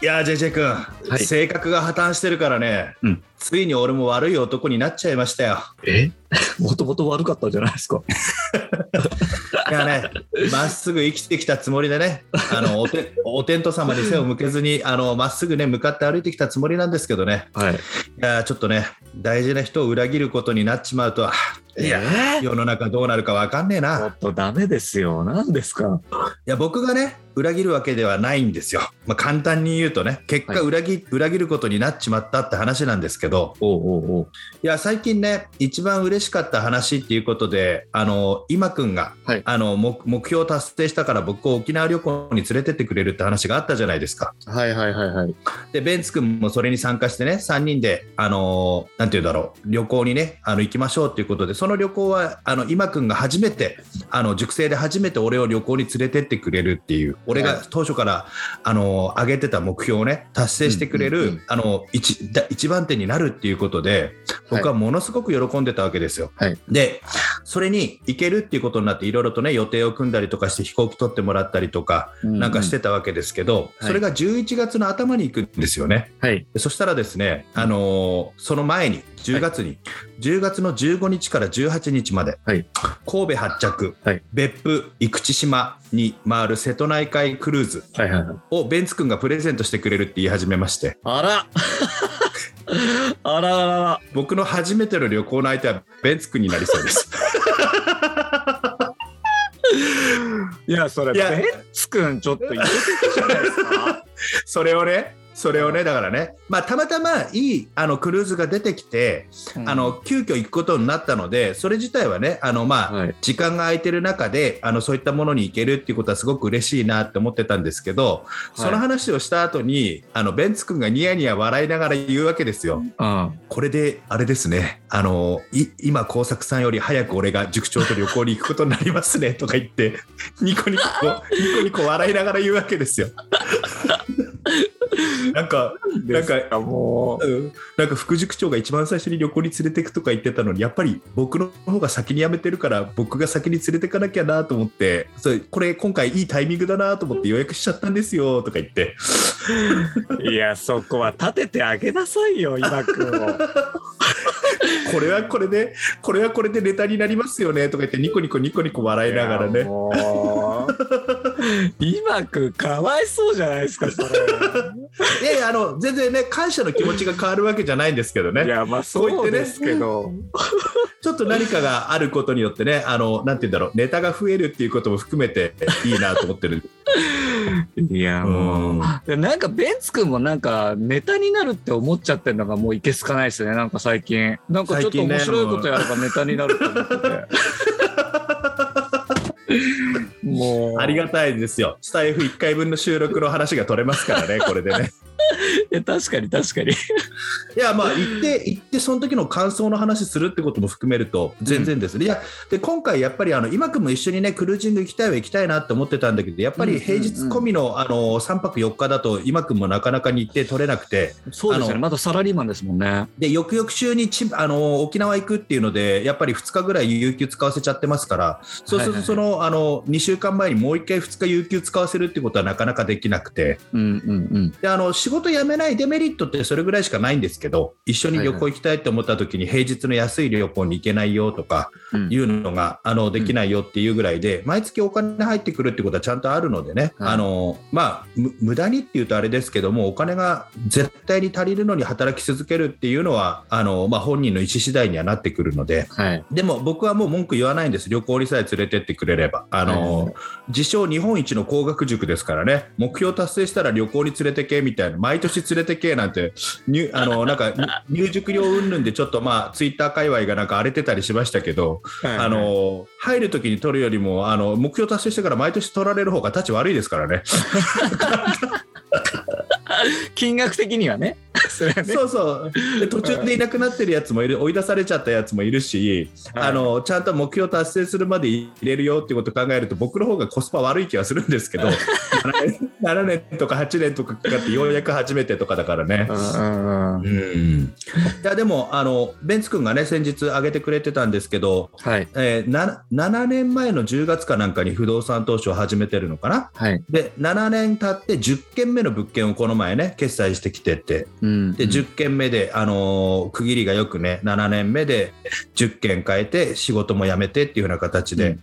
いやー JJ 君、はい。性格が破綻してるからね、うん。ついに俺も悪い男になっちゃいましたよ。え？もともと悪かったんじゃないですか？いやね、まっすぐ生きてきたつもりでね、あのおて お天道様に背を向けずに、あのまっすぐね、向かって歩いてきたつもりなんですけどね、はい。いやちょっとね、大事な人を裏切ることになっちまうと、あいや、えー？世の中どうなるか分かんねえちょな。っとダメですよ。何ですか？いや、僕がね、裏切るわけではないんですよ。まあ、簡単に言うとね、結果はい。裏切、裏切ることになっちまったって話なんですけど、おうおうおう。いや、最近ね、一番嬉しかった話っていうことで、あの今くんが、はい。あの目目標を達成したから僕を沖縄旅行に連れてってくれるって話があったじゃないですか。はいはいはいはい。で、ベンツ君もそれに参加してね、3人で、あのーなんていうんだろう、旅行にね、あの行きましょうっていうことで、その旅行は、あの今君が初めて、あの塾生で初めて俺を旅行に連れてってくれるっていう、俺はい。が当初から、あのー上げてた目標をね、達成してくれる、うんうんうんあの一だ一番手になるっていうことで、僕はものすごく喜んでたわけですよ。はい。で、それに行けるっていうことになって、いろいろとね、予定を組んだりとかして、飛行機取ってもらったりとか、なんかしてたわけですけど、うんそれが11月の頭に行くんですよね。はい。でそしたらですね、あのーその前に、10月に、10月の15日から18日まで、はい。神戸発着、はい。別府、生口島に回る瀬戸内海クルーズはいはいはい。をベンツ君がプレゼントしてくれるって言い始めまして、あら。あらあらあら。僕の初めての旅行の相手はベンツ君になりそうです。いやそれいやベンツくんちょっと入れてくじゃないですか？それをね、それをね、だからね、まあ、たまたまいいあのクルーズが出てきて、あの急遽行くことになったので、それ自体はね、あのまあ、はい。時間が空いてる中であのそういったものに行けるっていうことはすごく嬉しいなって思ってたんですけど、その話をした後にあのベンツ君がニヤニヤ笑いながら言うわけですよ。うん。これであれですね。あのい今工作さんより早く俺が塾長と旅行に行くことになりますねとか言ってニコニコニコニコ笑いながら言うわけですよ。なんかなんかもう。ん。なんか副塾長が一番最初に旅行に連れてくとか言ってたのにやっぱり僕の方が先に辞めてるから僕が先に連れてかなきゃなと思ってそれこれ今回いいタイミングだなと思って予約しちゃったんですよとか言って。ういやそこは立ててあげなさいよ今くんを。これはこれでこれはこれでネタになりますよねとか言ってニコニコニコニコ笑いながらね。もう今くんかわいそうじゃないですかそれ。いやいやあの全然ね感謝の気持ちが変わるわけじじゃないんですけどね。いやまあそうですけど。ちょっと何かがあることによってねあのなんて言うんだろうネタが増えるっていうことも含めていいなと思ってる。いやもう。なんかベンツ君もなんかネタになるって思っちゃってるのがもういけすかないですねなんか最近。なんかちょっと面白いことやればネタになると思ってて もう。ありがたいですよ。スタイフ1回分の収録の話が取れますからねこれでね。いや確かに確かに。いやまあ行って行ってその時の感想の話するってことも含めると全然ですね、いやで今回やっぱりあの今君も一緒にねクルージング行きたいは行きたいなって思ってたんだけどやっぱり平日込みの,、あの3泊4日だと今君もなかなか日程取れなくてそうですよね。まだサラリーマンですもんね。で翌々週にちあの沖縄行くっていうのでやっぱり2日ぐらい有給使わせちゃってますからそうするとその,、あの2週間前にもう1回2日有給使わせるってことはなかなかできなくて。うんうんうん。であの仕事辞めないデメリットってそれぐらいしかないんですけど一緒に旅行行きたいって思った時に平日の安い旅行に行けないよとかうん。いうのがあのできないよっていうぐらいで毎月お金入ってくるってことはちゃんとあるのでね、はい。あのまあむ無駄にっていうとあれですけどもお金が絶対に足りるのに働き続けるっていうのはあの、まあ、本人の意思次第にはなってくるのではい。でも僕はもう文句言わないんです。旅行にさえ連れてってくれれば。あの、はい自称日本一の工学塾ですからね。目標達成したら旅行に連れてけみたいな毎年連れてけなんて入あのなんか入塾料云々でちょっとまあツイッター界隈がなんか荒れてたりしましたけど、あの入る時に取るよりもあの目標達成してから毎年取られる方が立ち悪いですからね。金額的にはねそれはね。そうそう。で途中でいなくなってるやつもいる。追い出されちゃったやつもいるし、はいあのちゃんと目標達成するまで入れるよっていうことを考えると僕の方がコスパ悪い気はするんですけど 7, 年7年とか8年とかかかってようやく初めてとかだからね。うんいやでもあのベンツ君がね先日挙げてくれてたんですけど、はい。えー、な7年前の10月かなんかに不動産投資を始めてるのかな？はい。で7年経って10件目の物件をこの前ね決済してきてって。うんで10件目で、あのー区切りがよくね7年目で10件変えて仕事も辞めてっていうような形で、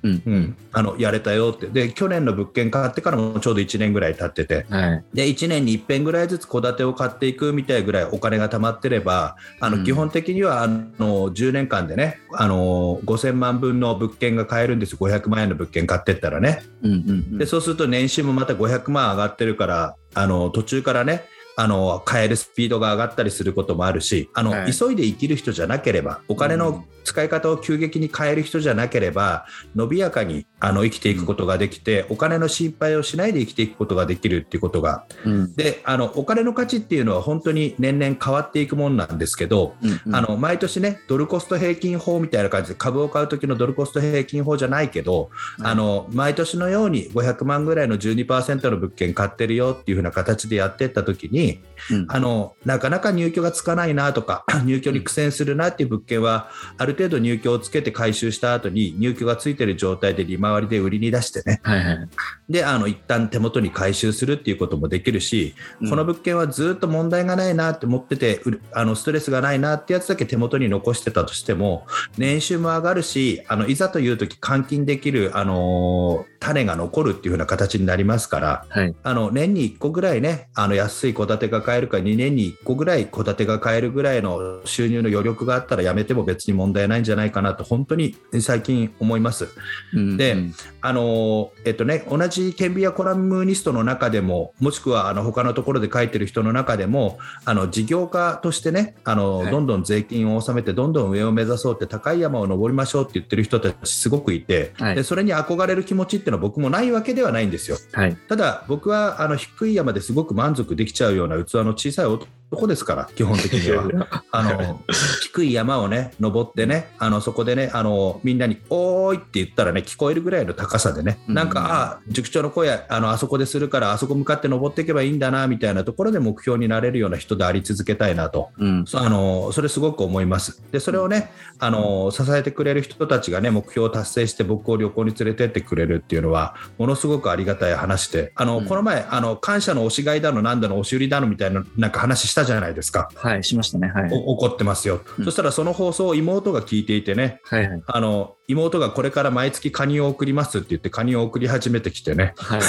あのやれたよって。で去年の物件買ってからもちょうど1年ぐらい経ってて。はい。で1年に1遍ぐらいずつ戸建てを買っていくみたいぐらいお金が貯まってればあの、うん。基本的にはあの10年間でねあの5000万分の物件が買えるんですよ。500万円の物件買ってったらね。うんうんうん。でそうすると年収もまた500万上がってるからあの途中からねあの買えるスピードが上がったりすることもあるしあの、はい。急いで生きる人じゃなければお金の使い方を急激に変える人じゃなければ伸びやかにあの生きていくことができて、お金の心配をしないで生きていくことができるっていうことが。うん。であのお金の価値っていうのは本当に年々変わっていくもんなんですけど、うんうん。あの毎年ねドルコスト平均法みたいな感じで株を買う時のドルコスト平均法じゃないけど、はい。あの毎年のように500万ぐらいの12%の物件買ってるよっていう風な形でやっていった時にうん。あのなかなか入居がつかないなとか 入居に苦戦するなっていう物件はある程度入居をつけて回収した後に入居がついてる状態で利回りで売りに出してねはいはい。であの一旦手元に回収するっていうこともできるし、うんこの物件はずっと問題がないなって思っててあのストレスがないなってやつだけ手元に残してたとしても年収も上がるしあのいざという時換金できる、あのー種が残るっていう風な形になりますからはい。あの年に1個ぐらいねあの安い戸建てが買えるか2年に1個ぐらい戸建てが買えるぐらいの収入の余力があったらやめても別に問題ないんじゃないかなと本当に最近思います。うんでうんあのえっとね、同じ顕微やコラムニストの中でももしくはあの他のところで書いてる人の中でもあの事業家としてねあの、はいどんどん税金を納めてどんどん上を目指そうって高い山を登りましょうって言ってる人たちすごくいて、はいでそれに憧れる気持ちっていうのは僕もないわけではないんですよ。はい。ただ僕はあの低い山ですごく満足できちゃうような器の小さい男ですから基本的には。あの低い山をね登ってねあのそこでねあのみんなに「おーい」って言ったらね聞こえるぐらいの高さでね、うんなんかあ塾長の声あのあそこでするからあそこ向かって登っていけばいいんだなみたいなところで目標になれるような人であり続けたいなと。うん。あのそれすごく思います。でそれをねあの支えてくれる人たちがね目標を達成して僕を旅行に連れてってくれるっていうのはものすごくありがたい話であの、うんこの前あの感謝の押し買いだのなんだの押し売りだのみたいななんか話したじゃないですか。はい、しましたね。はい。お怒ってますよ、うんそしたらその放送を妹が聞いていてねはいはい。あの妹がこれから毎月カニを送りますって言ってカニを送り始めてきてねはい。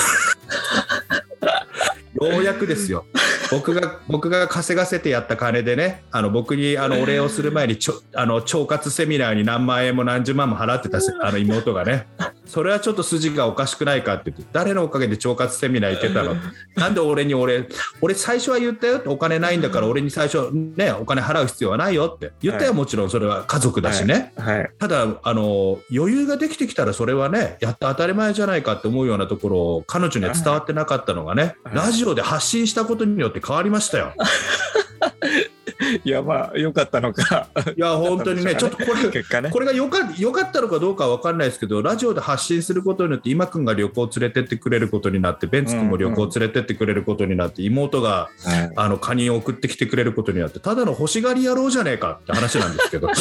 ようやくですよ僕が僕が稼がせてやった金でねあの僕にあのお礼をする前にちょあの腸活セミナーに何万円も何十万も払ってたせあの妹がねそれはちょっと筋がおかしくないかって言って誰のおかげで腸活セミナー行けたの？なんで俺に俺俺最初は言ったよってお金ないんだから俺に最初ねお金払う必要はないよって。言ったよ、はい。もちろんそれは家族だしね、はい。ただあの余裕ができてきたらそれはねやって当たり前じゃないかって思うようなところを彼女には伝わってなかったのがね、はい。ラジオで発信したことによって変わりましたよ。いや、まあ、良かったのか。いや本当にねちょっとこれ結果ね。これがよかよかったのかどうかは分かんないですけどラジオで発信することによって今君が旅行を連れてってくれることになってベンツ君も旅行を連れてってくれることになって、妹がはいあのカニを送ってきてくれることになってただの欲しがり野郎じゃねえかって話なんですけど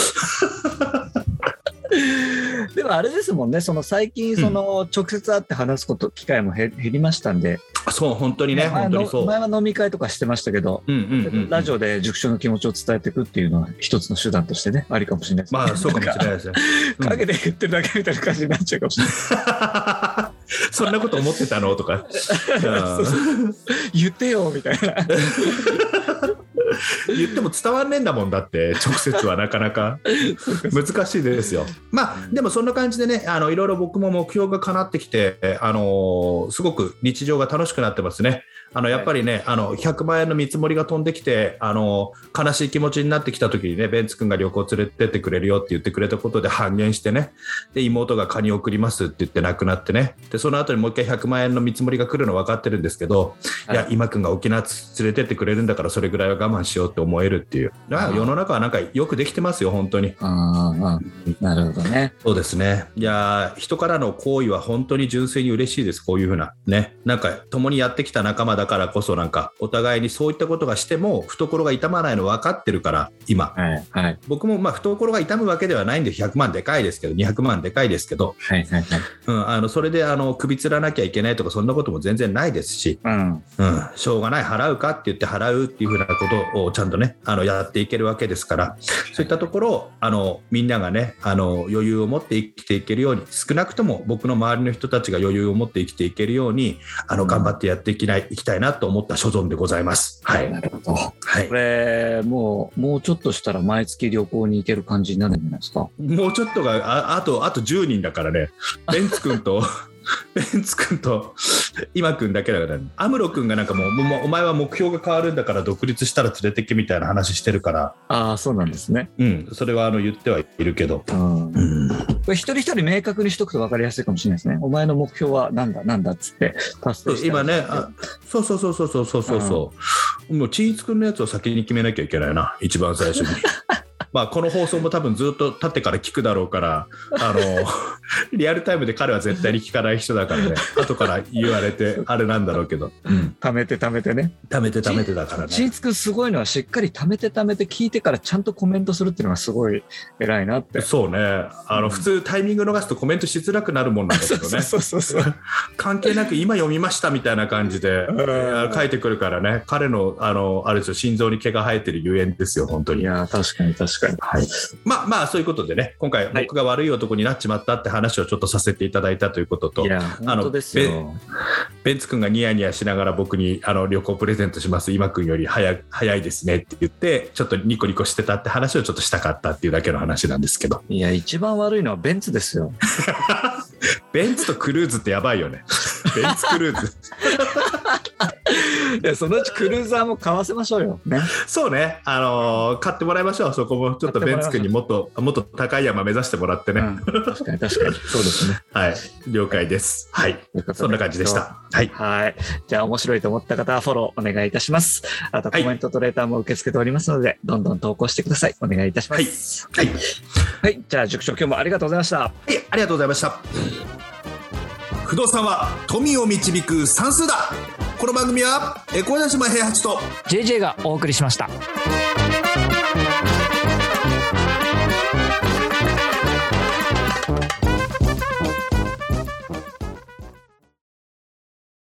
でもあれですもんね、その最近、その直接会って話すこと、機会も減減りましたんで、そう本当にね前本当にそう。前は飲み会とかしてましたけど、ラジオで塾長の気持ちを伝えていくっていうのは一つの手段としてね、ありかもしれないですね。まあそうかもしれないですね。うん陰で言ってるだけみたいな感じになっちゃうかもしれない。そんなこと思ってたの？とか。言ってよみたいな。言っても伝わんねえんだもんだって直接はなかなか。難しいですよ。まあでもそんな感じでねあのいろいろ僕も目標が叶ってきてあのすごく日常が楽しくなってますね。あのやっぱりね、あの100万円の見積もりが飛んできてあの悲しい気持ちになってきた時にねベンツ君が旅行連れてってくれるよって言ってくれたことで半減してねで妹がカニ送りますって言って亡くなってね。でその後にもう一回100万円の見積もりが来るの分かってるんですけど、はい。い、や今君が沖縄連れてってくれるんだからそれぐらいは我慢しようって思えるっていう世の中はなんかよくできてますよ本当に。ああ、なるほどね。そうですね。いやー人からの行為は本当に純粋に嬉しいです。こういうふうなね。なんか共にやってきた仲間だからこそなんかお互いにそういったことがしても懐が痛まないの分かってるから今。はい、はい、僕もまあ懐が痛むわけではないんで100万でかいですけど200万でかいですけど、はい、はい、はい。うん、あのそれであの首つらなきゃいけないとかそんなことも全然ないですし、うん、うん、しょうがない払うかって言って払うっていうふうなことをちゃんとねあのやっていけるわけですからそういったところをあのみんながねあの余裕を持って生きていけるように少なくとも僕の周りの人たちが余裕を持って生きていけるようにあの頑張ってやっていきないいきたいなと思った所存でございます。はい、なるほど。はいこ、れ、もう、もうちょっとしたら毎月旅行に行ける感じになるんじゃないですか？もうちょっとがああとあと10人だからねベンツ君と ベンツ君と今君だけだから、ね、アムロ君がなんかもうお前は目標が変わるんだから独立したら連れてけみたいな話してるから。ああそうなんですね。うん。それはあの言ってはいるけど、うん、これ一人一人明確にしとくと分かりやすいかもしれないですね。お前の目標はなんだなんだっつって達成し今ねあそうそうそうそうそうそうそう、もうちいつ君のやつを先に決めなきゃいけないな。一番最初に。まあこの放送も多分ずっと経ってから聞くだろうからあの リアルタイムで彼は絶対に聞かない人だからね後から言われてあれなんだろうけど、うん、貯めて貯めてね。貯めて貯めてだからねちんつくすごいのはしっかり貯めて貯めて聞いてからちゃんとコメントするっていうのがすごい偉いなって。そうねあの普通タイミング逃すとコメントしづらくなるもんなんだけどねそうそうそう。関係なく今読みましたみたいな感じで書いてくるからね彼のあのあれですよ心臓に毛が生えてるゆえんですよ本当に。いやー確かに確かに。はい、まあまあそういうことでね今回はい。僕が悪い男になっちまったって話をちょっとさせていただいたということと。ベンツ君がニヤニヤしながら僕にあの旅行プレゼントします。今君より早早いですねって言ってちょっとニコニコしてたって話をちょっとしたかったっていうだけの話なんですけど。いや一番悪いのはベンツですよ。ベンツとクルーズってやばいよね。ベンツクルーズいやそのうちクルーザーも買わせましょうよ。ね。そうね、あのー買ってもらいましょうそこもちょっとベンツ君にもっともっと高い山目指してもらってね、うん、確かに確かに そうですね。はい了解ですはいといそんな感じでしたはいはい。じゃあ面白いと思った方はフォローお願いいたします。あとコはいメントとレーターも受け付けておりますので、どんどん投稿してください。お願いいたします。はいはい。じゃあ塾長今日もありがとうございました。はい、ありがとうございました。不動産は富を導く算数だ。この番組は、え小田島平八と。JJ がお送りしました。